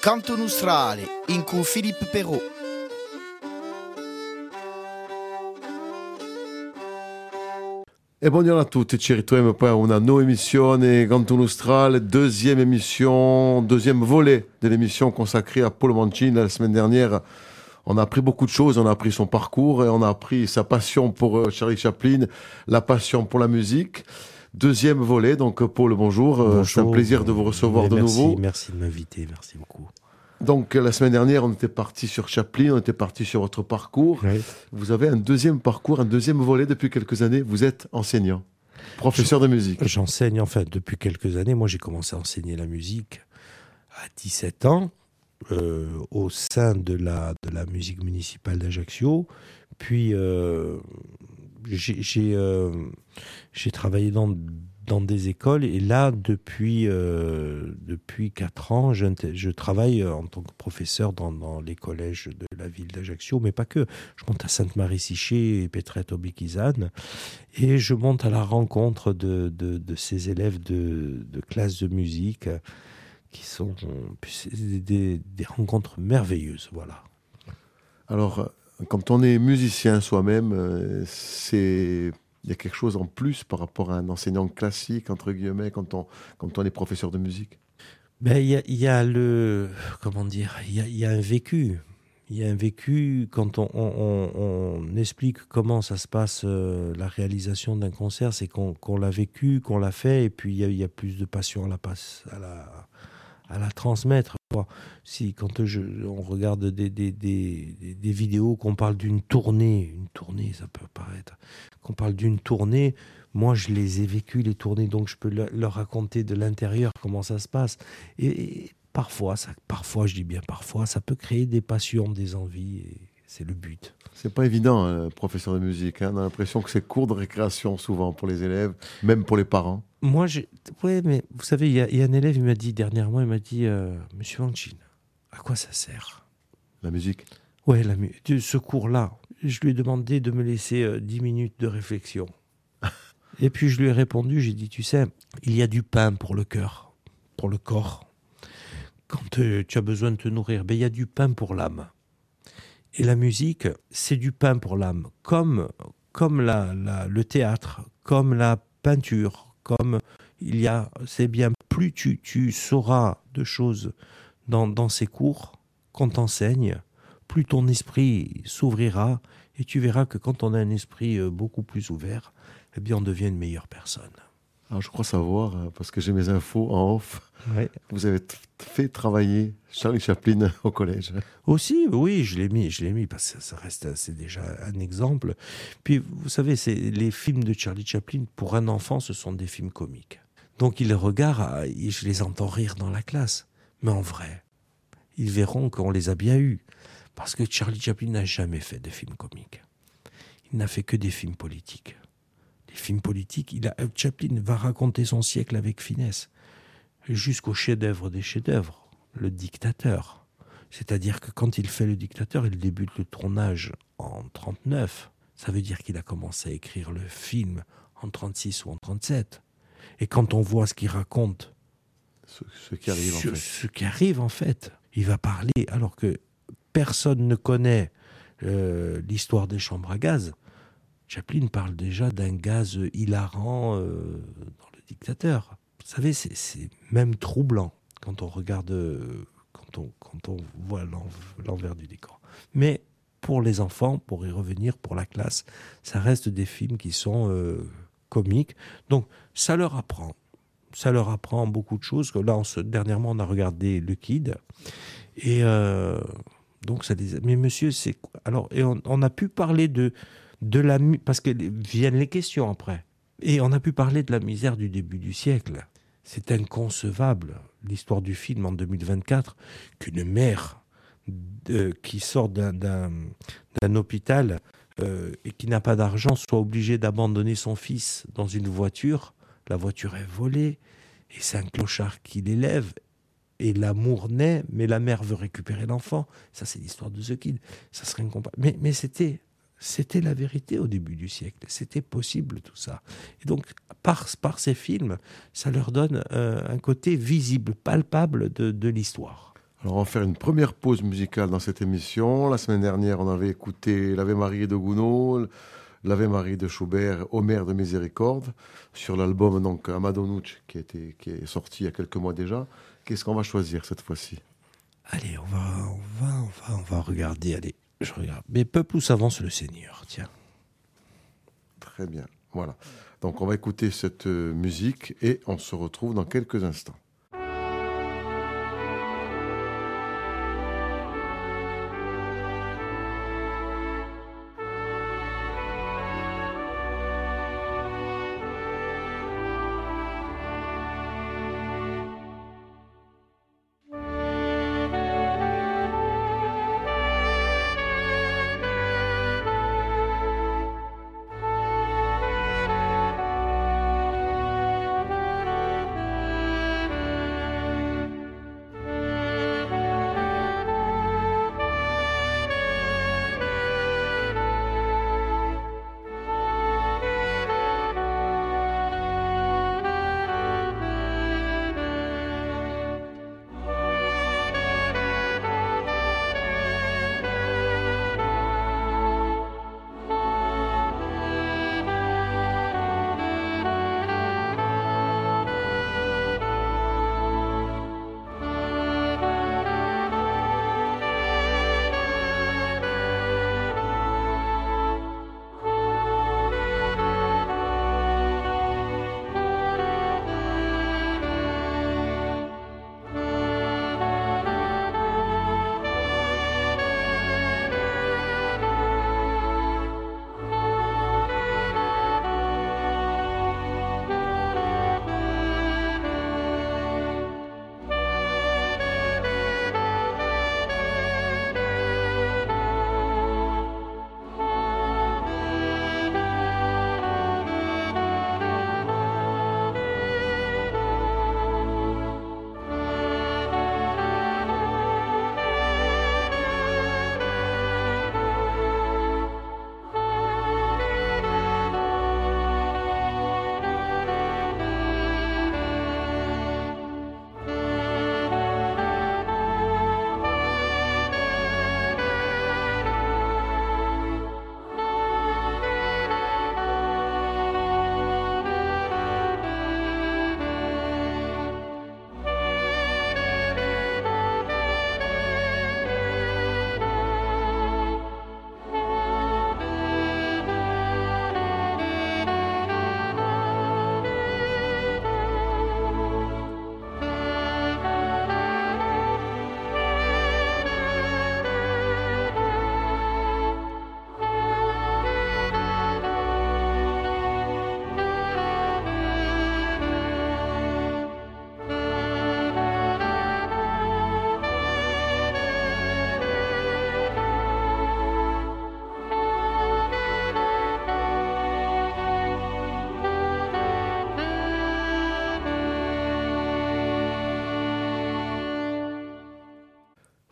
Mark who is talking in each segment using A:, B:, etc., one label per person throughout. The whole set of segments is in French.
A: Canto Nostrale in Philippe Perrault.
B: E buongiorno a tutti, ci ritroviamo a una nuova emissione Canto Nostrale, deuxième émission, deuxième volet de l'émission consacrée à Paul Mancini la semaine dernière. On a appris beaucoup de choses, on a appris son parcours et on a appris sa passion pour euh, Charlie Chaplin, la passion pour la musique. Deuxième volet, donc Paul, bonjour. Euh, C'est un plaisir de vous recevoir de
C: merci,
B: nouveau.
C: Merci de m'inviter, merci beaucoup.
B: Donc la semaine dernière, on était parti sur Chaplin, on était parti sur votre parcours.
C: Oui.
B: Vous avez un deuxième parcours, un deuxième volet depuis quelques années. Vous êtes enseignant, professeur de musique.
C: J'enseigne, enfin, depuis quelques années. Moi, j'ai commencé à enseigner la musique à 17 ans euh, au sein de la, de la musique municipale d'Ajaccio. Puis, euh, j'ai euh, travaillé dans, dans des écoles. Et là, depuis, euh, depuis 4 ans, je, je travaille en tant que professeur dans, dans les collèges de la ville d'Ajaccio, mais pas que. Je monte à Sainte-Marie-Siché et Petrette Obikizane. Et je monte à la rencontre de, de, de ces élèves de, de classe de musique euh, qui sont des, des, rencontres merveilleuses. Voilà.
B: Alors, euh, quand on est musicien soi-même, euh, c'est il y a quelque chose en plus par rapport à un enseignant classique entre guillemets quand on quand on est professeur de musique.
C: Ben, il y, y a le comment dire, il y a, un vécu. Il y a un vécu quand on, on- explique comment ça se passe euh, la réalisation d'un concert, c'est qu'on l'a vécu, qu'on l'a fait, et puis il y y a plus de passion à la, passe, à la, à la transmettre. Si quand on regarde des, vidéos qu'on parle d'une tournée, une tournée, ça peut paraître, qu'on parle d'une tournée, moi je les ai vécues les tournées, donc je peux le- leur raconter de l'intérieur comment ça se passe. Et, et parfois, ça, parfois, je dis bien parfois, ça peut créer des passions, des envies, et c'est le but.
B: C'est pas évident, euh, professeur de musique. hein. On a l'impression que c'est cours de récréation souvent pour les élèves, même pour les parents.
C: Moi. Ouais, mais vous savez, il y, a- il y a un élève, il m'a dit dernièrement, il m'a dit euh, Monsieur Manchin, à quoi ça sert?
B: La musique?
C: Ouais, la, mu- ce cours-là, je lui ai demandé de me laisser euh, 10 minutes de réflexion. Et puis je lui ai répondu, j'ai dit, tu sais, il y a du pain pour le cœur, pour le corps. Quand euh, tu as besoin de te nourrir, ben, il y a du pain pour l'âme. Et la musique, c'est du pain pour l'âme, comme, comme le théâtre, comme la peinture, comme il y a, c'est bien, plus tu, tu sauras de choses dans, dans ces cours qu'on t'enseigne, plus ton esprit s'ouvrira et tu verras que quand on a un esprit euh, beaucoup plus ouvert, eh bien on devient une meilleure personne.
B: Alors je crois savoir, euh, parce que j'ai mes infos en off, vous avez fait travailler Charlie Chaplin au collège.
C: Aussi, oui, je l'ai mis, je l'ai mis parce que ça reste, c'est déjà un exemple. Puis vous savez, c'est les films de Charlie Chaplin pour un enfant, ce sont des films comiques. Donc ils les regardent, et je les entends rire dans la classe, mais en vrai, ils verront qu'on les a bien eus, parce que Charlie Chaplin n'a jamais fait de films comiques. Il n'a fait que des films politiques. Les films politiques, il a, Chaplin va raconter son siècle avec finesse, jusqu'au chef-d'œuvre des chefs-d'œuvre, le dictateur. C'est-à-dire que quand il fait le dictateur, il débute le tournage en 39. Ça veut dire qu'il a commencé à écrire le film en 36 ou en 37. Et quand on voit ce qu'il raconte,
B: Ce, ce qui arrive en
C: sur
B: fait.
C: ce qui arrive en fait, il va parler alors que personne ne connaît euh, l'histoire des chambres à gaz. Chaplin parle déjà d'un gaz hilarant euh, dans le dictateur. Vous savez, c'est- même troublant quand on regarde, euh, quand on, voit l'en- l'envers du décor. Mais pour les enfants, pour y revenir, pour la classe, ça reste des films qui sont euh, comiques. Donc, ça leur apprend. Ça leur apprend beaucoup de choses. Là, dernièrement, on a regardé Le Kid. Et donc, ça les... Mais monsieur, c'est... Alors, et on a pu parler de, de la... Parce que viennent les questions après. Et on a pu parler de la misère du début du siècle. C'est inconcevable, l'histoire du film en 2024, qu'une mère de- qui sort d'un- hôpital euh, et qui n'a pas d'argent soit obligée d'abandonner son fils dans une voiture. La voiture est volée et c'est un clochard qui l'élève. Et l'amour naît, mais la mère veut récupérer l'enfant. Ça, c'est l'histoire de The Kid. Ça serait incompa- Mais, mais c'était, c'était la vérité au début du siècle. C'était possible tout ça. Et donc, par, par ces films, ça leur donne euh, un côté visible, palpable de, de l'histoire.
B: Alors on va faire une première pause musicale dans cette émission. La semaine dernière, on avait écouté l'Ave Marie de Gounod, l'Ave Marie de Schubert, Homère de Miséricorde, sur l'album donc Amadonucci qui, qui est sorti il y a quelques mois déjà. Qu'est-ce qu'on va choisir cette fois-ci?
C: Allez, on va, on, va, on, va, on va regarder. Allez, je regarde. Mais peuple où s'avance le Seigneur, tiens.
B: Très bien, voilà. Donc on va écouter cette euh, musique et on se retrouve dans quelques instants.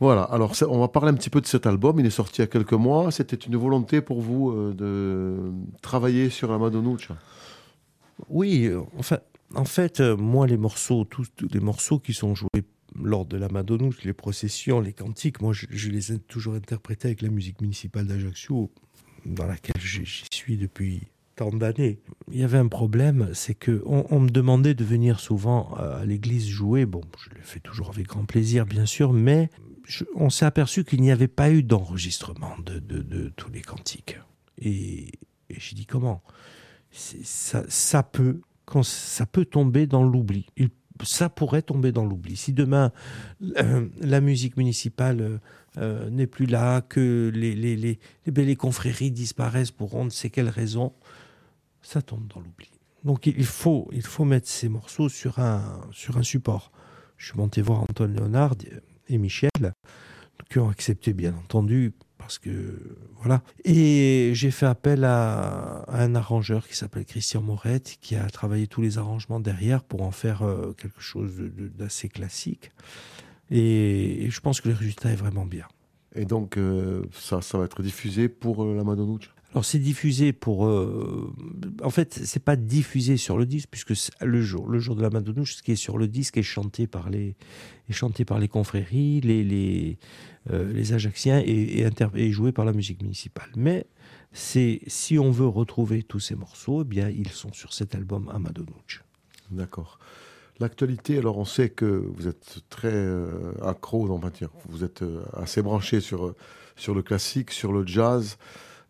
B: Voilà, alors on va parler un petit peu de cet album. Il est sorti il y a quelques mois. C'était une volonté pour vous euh, de travailler sur la Madonnuccia
C: Oui, enfin, en fait, euh, moi, les morceaux, tous, les morceaux qui sont joués lors de la Madonnuccia, les processions, les cantiques, moi, je, les ai toujours interprétés avec la musique municipale d'Ajaccio, dans laquelle j'y suis depuis tant d'années. Il y avait un problème, c'est que on, me demandait de venir souvent à l'église jouer. Bon, je le fais toujours avec grand plaisir, bien sûr, mais on s'est aperçu qu'il n'y avait pas eu d'enregistrement de, tous les cantiques. Et, j'ai dit comment? Ça, peut, ça peut tomber dans l'oubli. Ça pourrait tomber dans l'oubli. Si demain euh, la musique municipale euh, n'est plus là, que les, les, confréries disparaissent pour on ne sait quelle raison, ça tombe dans l'oubli. Donc il faut, il faut mettre ces morceaux sur un, sur un support. Je suis monté voir Antoine Léonard, et Michel, qui ont accepté bien entendu, parce que voilà. Et j'ai fait appel à, un arrangeur qui s'appelle Christian Morette, qui a travaillé tous les arrangements derrière pour en faire euh, quelque chose d'assez classique. Et, je pense que le résultat est vraiment bien.
B: Et donc, euh, ça, va être diffusé pour euh, la Madonnuccia
C: Alors c'est diffusé pour, euh, en fait, c'est pas diffusé sur le disque puisque le jour, le jour de la Madonouche, ce qui est sur le disque est chanté par les, est chanté par les confréries, les les, euh, les Ajacciens et, et, joué par la musique municipale. Mais c'est si on veut retrouver tous ces morceaux, eh bien ils sont sur cet album Amadonouche.
B: D'accord. L'actualité, alors on sait que vous êtes très euh, accro, vous êtes assez branché sur, sur le classique, sur le jazz,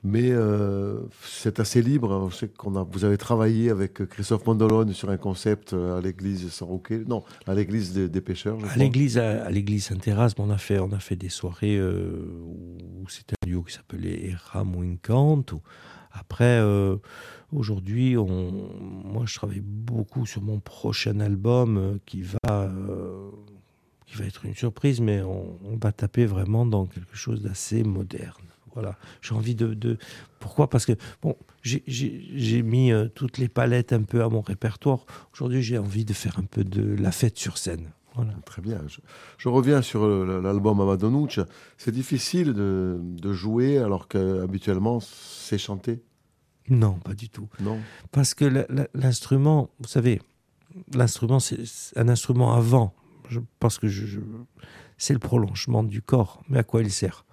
B: mais euh, c'est assez libre. Qu'on a, vous avez travaillé avec Christophe Mondolone sur un concept à l'église Saint-Roquet, non, à l'église des, pêcheurs.
C: à l'église, à, l'église Saint-Erasme, on a fait, on a fait des soirées où c'était un duo qui s'appelait Eram Winkant. Après, Aujourd'hui, moi, je travaille beaucoup sur mon prochain album euh, qui va, euh, qui va être une surprise, mais on, va taper vraiment dans quelque chose d'assez moderne. Voilà, j'ai envie de, Pourquoi? Parce que bon, j'ai mis euh, toutes les palettes un peu à mon répertoire. Aujourd'hui, j'ai envie de faire un peu de la fête sur scène. Voilà.
B: Très bien. Je, reviens sur l'album Amadonouch. C'est difficile de, de, jouer alors qu'habituellement c'est chanté?
C: Non, pas du tout.
B: Non.
C: Parce que l'instrument, vous savez, l'instrument, c'est un instrument avant. Je pense que je, c'est le prolongement du corps. Mais à quoi il sert?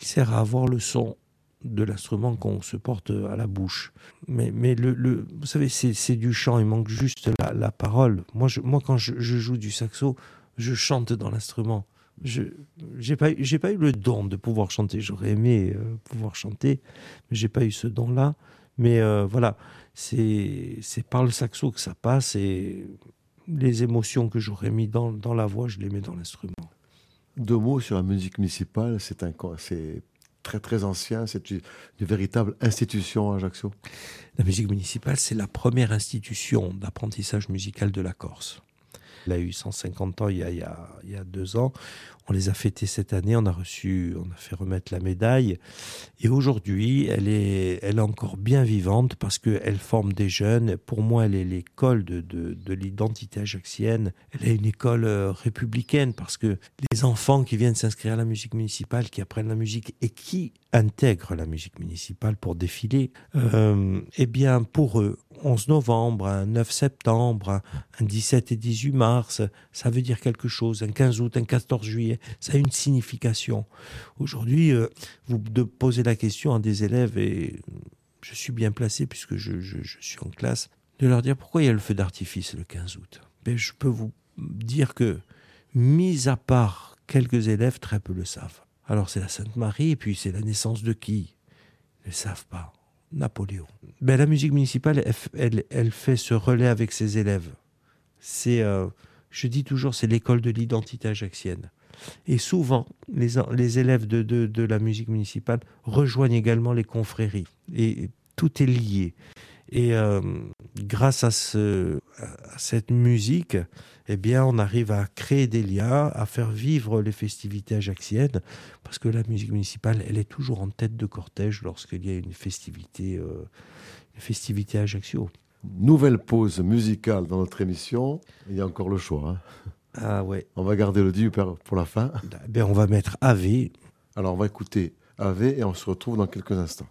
C: Il sert à avoir le son de l'instrument qu'on se porte à la bouche. Mais, mais le, vous savez, c'est du chant, il manque juste la, parole. Moi, moi quand je, joue du saxo, je chante dans l'instrument. Je n'ai pas, pas eu le don de pouvoir chanter. J'aurais aimé euh, pouvoir chanter, mais j'ai pas eu ce don-là. Mais euh, voilà, c'est par le saxo que ça passe et les émotions que j'aurais mis dans, dans, la voix, je les mets dans l'instrument.
B: Deux mots sur la musique municipale, c'est un c'est très très ancien, c'est une, véritable institution à Ajaccio.
C: La musique municipale, c'est la première institution d'apprentissage musical de la Corse. Elle a eu 150 ans il y a, il il deux ans. On les a fêtés cette année, on a reçu, on a fait remettre la médaille. Et aujourd'hui, elle est, encore bien vivante parce qu'elle forme des jeunes. Pour moi, elle est l'école de l'identité ajaxienne. Elle est une école euh, républicaine parce que les enfants qui viennent s'inscrire à la musique municipale, qui apprennent la musique et qui intègrent la musique municipale pour défiler, euh, eh bien, pour eux, 11 novembre, un 9 septembre, un 17 et 18 mars, ça veut dire quelque chose, un 15 août, un 14 juillet, ça a une signification. Aujourd'hui, euh, vous posez la question à des élèves, et je suis bien placé puisque je, suis en classe, de leur dire pourquoi il y a le feu d'artifice le 15 août. Mais je peux vous dire que, mis à part quelques élèves, très peu le savent. Alors c'est la Sainte Marie, et puis c'est la naissance de qui? Ils ne savent pas. Napoléon. Ben, la musique municipale, elle, elle, fait ce relais avec ses élèves. C'est, euh, je dis toujours, c'est l'école de l'identité ajaxienne. Et souvent, les, les élèves de, de, de, la musique municipale rejoignent également les confréries. Et tout est lié. Et euh, grâce à, ce, à cette musique, eh bien, on arrive à créer des liens, à faire vivre les festivités ajaxiennes, parce que la musique municipale, elle est toujours en tête de cortège lorsqu'il y a une festivité, euh, une festivité Ajaccio.
B: Nouvelle pause musicale dans notre émission. Il y a encore le choix. Hein.
C: Ah ouais.
B: On va garder le dit pour la fin.
C: Eh on va mettre AV.
B: Alors on va écouter AV et on se retrouve dans quelques instants.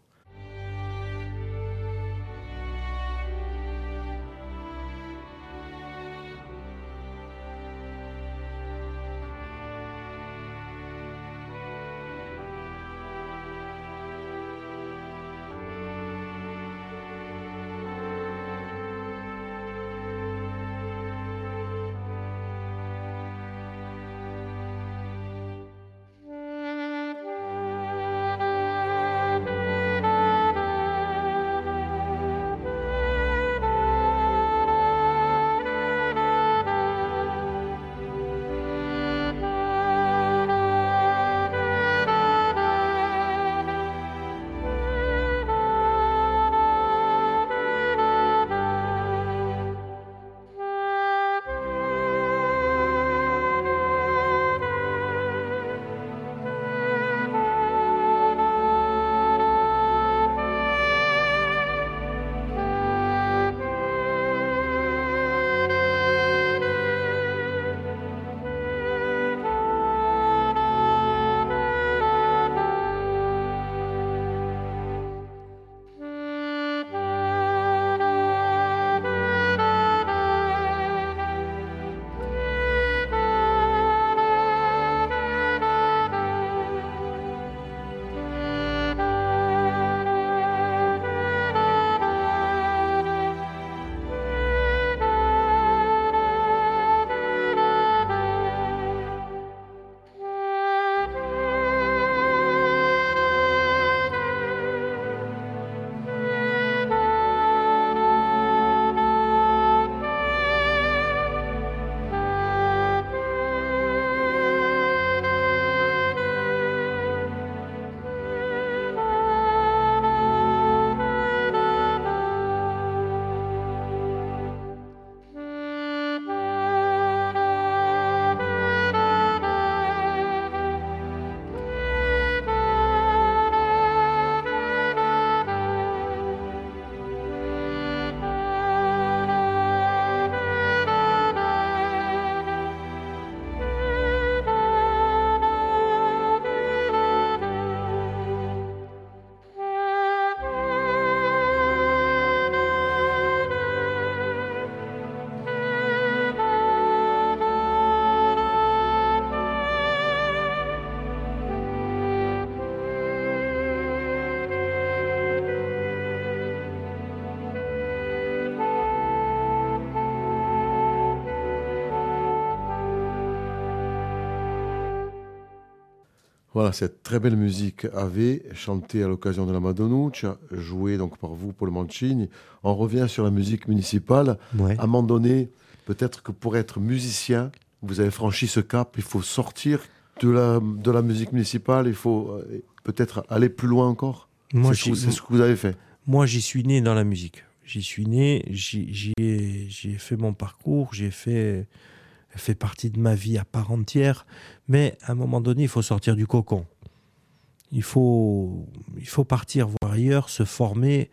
B: Voilà, cette très belle musique avait chantée à l'occasion de la Madonnuccia, jouée donc par vous, Paul Mancini. On revient sur la musique municipale.
C: Ouais.
B: À un moment donné, peut-être que pour être musicien, vous avez franchi ce cap, il faut sortir de la, de la musique municipale, il faut euh, peut-être aller plus loin encore.
C: Moi,
B: c'est ce, ce que vous avez fait.
C: Moi, j'y suis né dans la musique. J'y suis né, j'y j'y ai, j'y ai fait mon parcours, j'ai fait, fait partie de ma vie à part entière. Mais à un moment donné, il faut sortir du cocon. Il faut, il faut partir voir ailleurs, se former.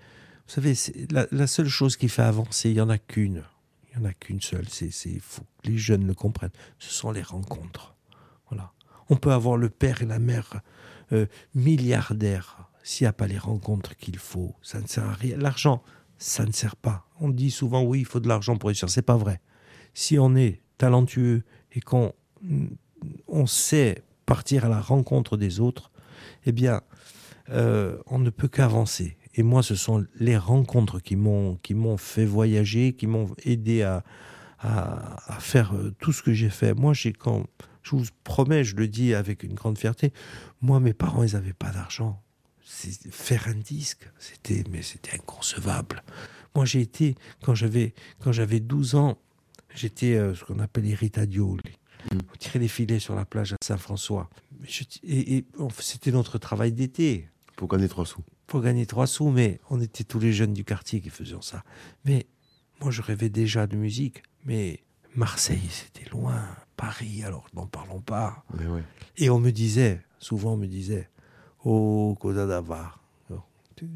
C: Vous savez, la, seule chose qui fait avancer, il n'y en a qu'une. Il n'y en a qu'une seule. C'est, faut que les jeunes le comprennent. Ce sont les rencontres. Voilà. On peut avoir le père et la mère euh, milliardaires s'il n'y a pas les rencontres qu'il faut. Ça ne sert à rien. L'argent, ça ne sert pas. On dit souvent oui, il faut de l'argent pour réussir. C'est pas vrai. Si on est talentueux et qu'on on sait partir à la rencontre des autres, eh bien, euh, on ne peut qu'avancer. Et moi, ce sont les rencontres qui m'ont qui m'ont fait voyager, qui m'ont aidé à, à, faire euh, tout ce que j'ai fait. Moi, j'ai quand je vous promets, je le dis avec une grande fierté, moi, mes parents, ils n'avaient pas d'argent. Faire un disque, c'était mais c'était inconcevable. Moi, j'ai été quand j'avais quand j'avais 12 ans, j'étais euh, ce qu'on appelle irritadioli.
B: Mm.
C: On tirait les filets sur la plage à Saint-François. Et, c'était notre travail d'été
B: Pour gagner trois sous.
C: pour gagner trois sous, mais on était tous les jeunes du quartier qui faisaient ça. Mais moi, je rêvais déjà de musique. Mais Marseille, c'était loin. Paris, alors n'en parlons pas.
B: Ouais.
C: Et on me disait, souvent on me disait, oh, Cosa d'Avar,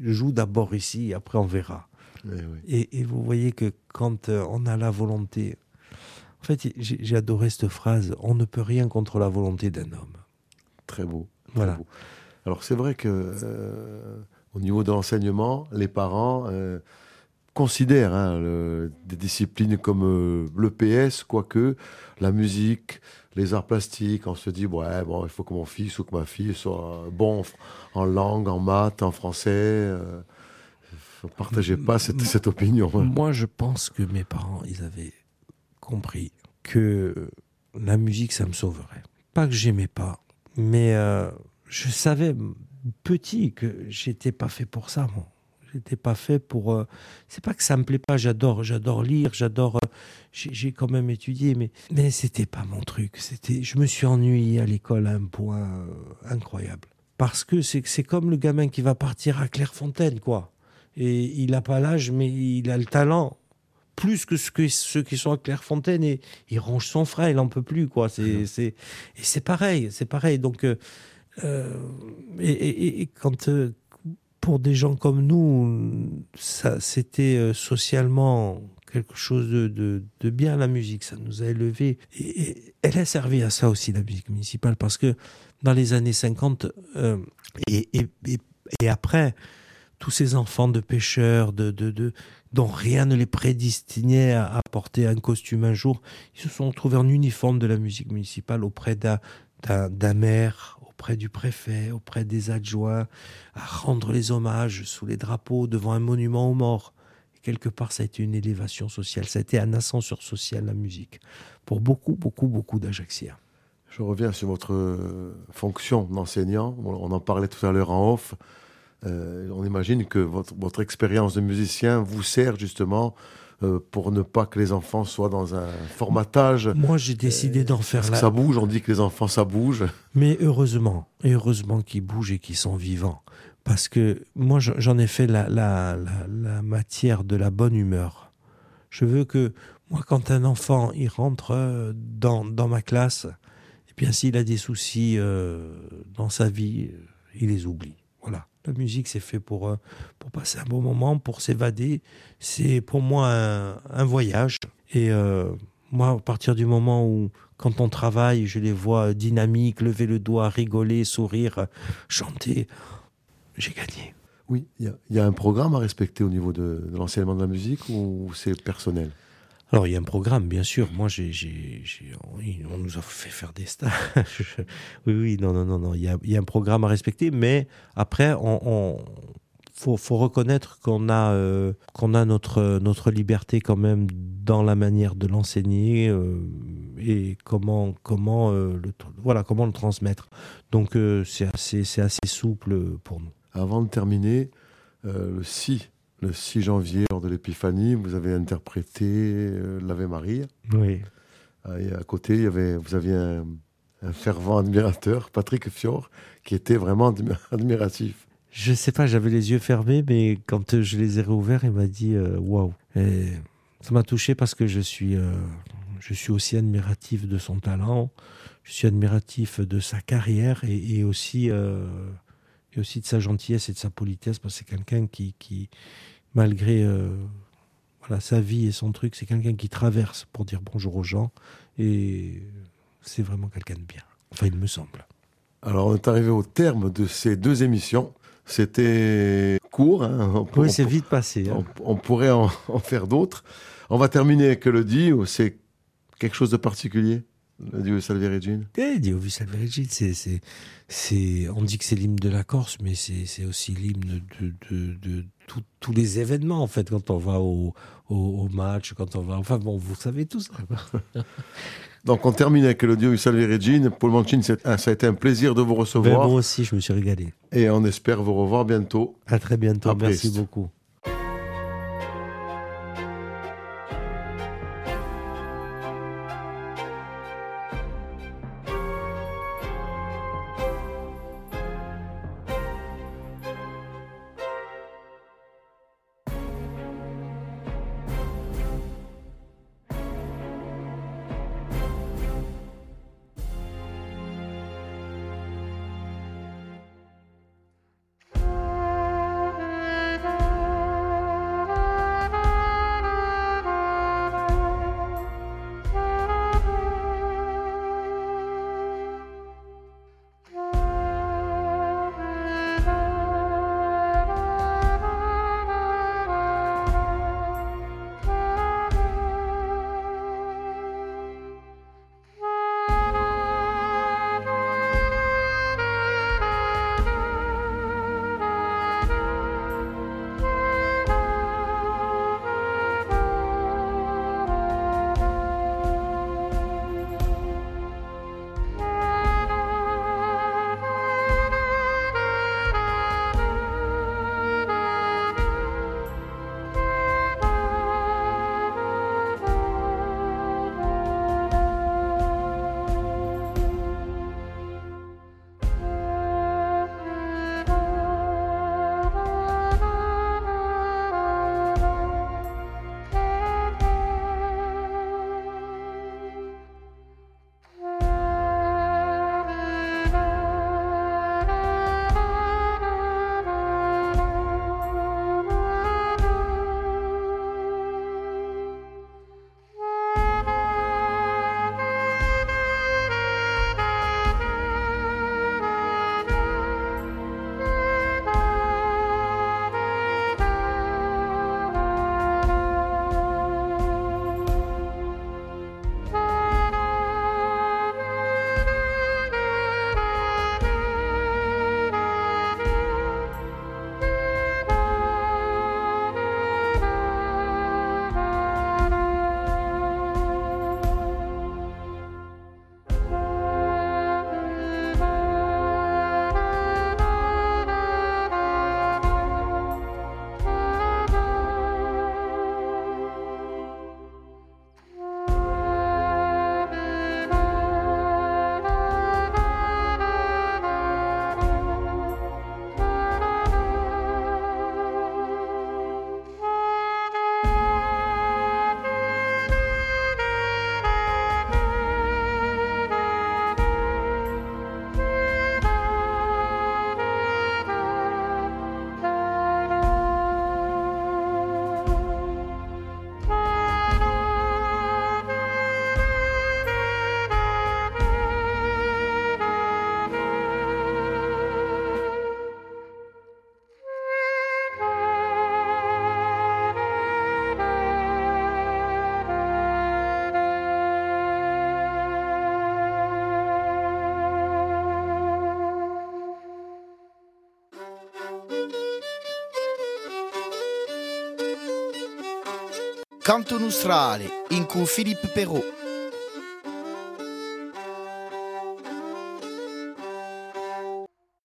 C: joue d'abord ici, après on verra.
B: Ouais.
C: Et, et vous voyez que quand euh, on a la volonté, en fait, j'ai adoré cette phrase, on ne peut rien contre la volonté d'un homme.
B: Très beau. très
C: Voilà.
B: beau. Alors c'est vrai que euh, au niveau de l'enseignement, les parents euh, considèrent hein, le- des disciplines comme euh, le PS, quoique la musique, les arts plastiques, on se dit ouais bon il faut que mon fils ou que ma fille soit bon en langue, en maths, en français. Euh, vous partagez pas cette, cette opinion. hein.
C: Moi, je pense que mes parents, ils avaient compris que la musique, ça me sauverait. Pas que j'aimais pas, mais euh, je savais petit que j'étais pas fait pour ça, moi. J'étais pas fait pour. euh, c'est pas que ça me plaît pas. J'adore, j'adore lire, j'adore. euh, j'ai quand même étudié, mais mais c'était pas mon truc. C'était. Je me suis ennuyé à l'école à un point incroyable. Parce que c'est c'est comme le gamin qui va partir à Clairefontaine, quoi. Et il n'a pas l'âge, mais il a le talent. Plus que, ce que ceux qui sont à Clairefontaine, et il ronge son frein, il n'en peut plus, quoi. C'est, c'est, et c'est pareil, c'est pareil. Donc, euh, euh, et, et- et quand, euh, pour des gens comme nous, ça, c'était euh, socialement quelque chose de, de, de bien, la musique. Ça nous a élevés. Et, et elle a servi à ça aussi, la musique municipale, parce que dans les années 50 euh, et, et, et, et après, tous ces enfants de pêcheurs, de, de, de, dont rien ne les prédestinait à, porter un costume un jour, ils se sont retrouvés en uniforme de la musique municipale auprès d'un, maire, auprès du préfet, auprès des adjoints, à rendre les hommages sous les drapeaux devant un monument aux morts. Et quelque part, ça a été une élévation sociale, ça a été un ascenseur social, la musique, pour beaucoup, beaucoup, beaucoup d'Ajaxiens.
B: Je reviens sur votre fonction d'enseignant. On en parlait tout à l'heure en off. Euh, on imagine que votre, votre expérience de musicien vous sert justement euh, pour ne pas que les enfants soient dans un formatage.
C: Moi, j'ai décidé d'en faire
B: Parce que ça bouge, on dit que les enfants ça bouge.
C: Mais heureusement, et heureusement qu'ils bougent et qu'ils sont vivants. Parce que moi, je- j'en ai fait la, la, la, la matière de la bonne humeur. Je veux que, moi, quand un enfant, il rentre euh, dans, dans ma classe, et bien s'il a des soucis euh, dans sa vie, euh, il les oublie. Voilà. La musique, c'est fait pour, euh, pour passer un bon moment, pour s'évader. C'est pour moi un, voyage. Et euh, moi, à partir du moment où, quand on travaille, je les vois dynamiques, lever le doigt, rigoler, sourire, chanter, j'ai gagné.
B: Oui, il y, a- il y a un programme à respecter au niveau de, de l'enseignement de la musique ou c'est personnel?
C: Alors, il y a un programme, bien sûr. Moi, j'ai, on nous a fait faire des stages. oui, oui, non, non, non, non. Il y a, un programme à respecter, mais après, on, faut, reconnaître qu'on a, euh, qu'on a notre, notre liberté quand même dans la manière de l'enseigner. euh, et, comment comment euh, le voilà comment le transmettre. Donc c'est assez c'est assez souple pour nous.
B: Avant de terminer, le 6 le 6 janvier lors de l'Épiphanie, vous avez interprété l'Ave Marie.
C: Oui.
B: Et à côté, il y avait, vous aviez un, un fervent admirateur, Patrick Fior, qui était vraiment admiratif.
C: Je sais pas, j'avais les yeux fermés, mais quand je les ai réouverts, il m'a dit waouh. Et ça m'a touché parce que je suis, euh, je suis aussi admiratif de son talent, je suis admiratif de sa carrière et, aussi, euh, et aussi de sa gentillesse et de sa politesse parce que c'est quelqu'un qui, qui, malgré euh, voilà, sa vie et son truc, c'est quelqu'un qui traverse pour dire bonjour aux gens et c'est vraiment quelqu'un de bien. Enfin, il me semble.
B: Alors, on est arrivé au terme de ces deux émissions. C'était court. Hein.
C: oui, c'est vite passé. Hein.
B: On, pourrait en, faire d'autres. On va terminer avec le Dio. C'est quelque chose de particulier? Le Dio Salve Regine
C: Eh, Dio Salve Regine, c'est, c'est, on dit que c'est l'hymne de la Corse, mais c'est, aussi l'hymne de, de, de, tous les événements, en fait, quand on va au, au, au, match, quand on va. Enfin, bon, vous savez tout ça.
B: Donc on termine avec le Dio Salve Regine. Paul Mancini, ça a été un plaisir de vous recevoir.
C: Ben, moi aussi, je me suis régalé.
B: Et on espère vous revoir bientôt.
C: À très bientôt. Merci beaucoup.
A: Canto Nostrale in cui Philippe Perrault.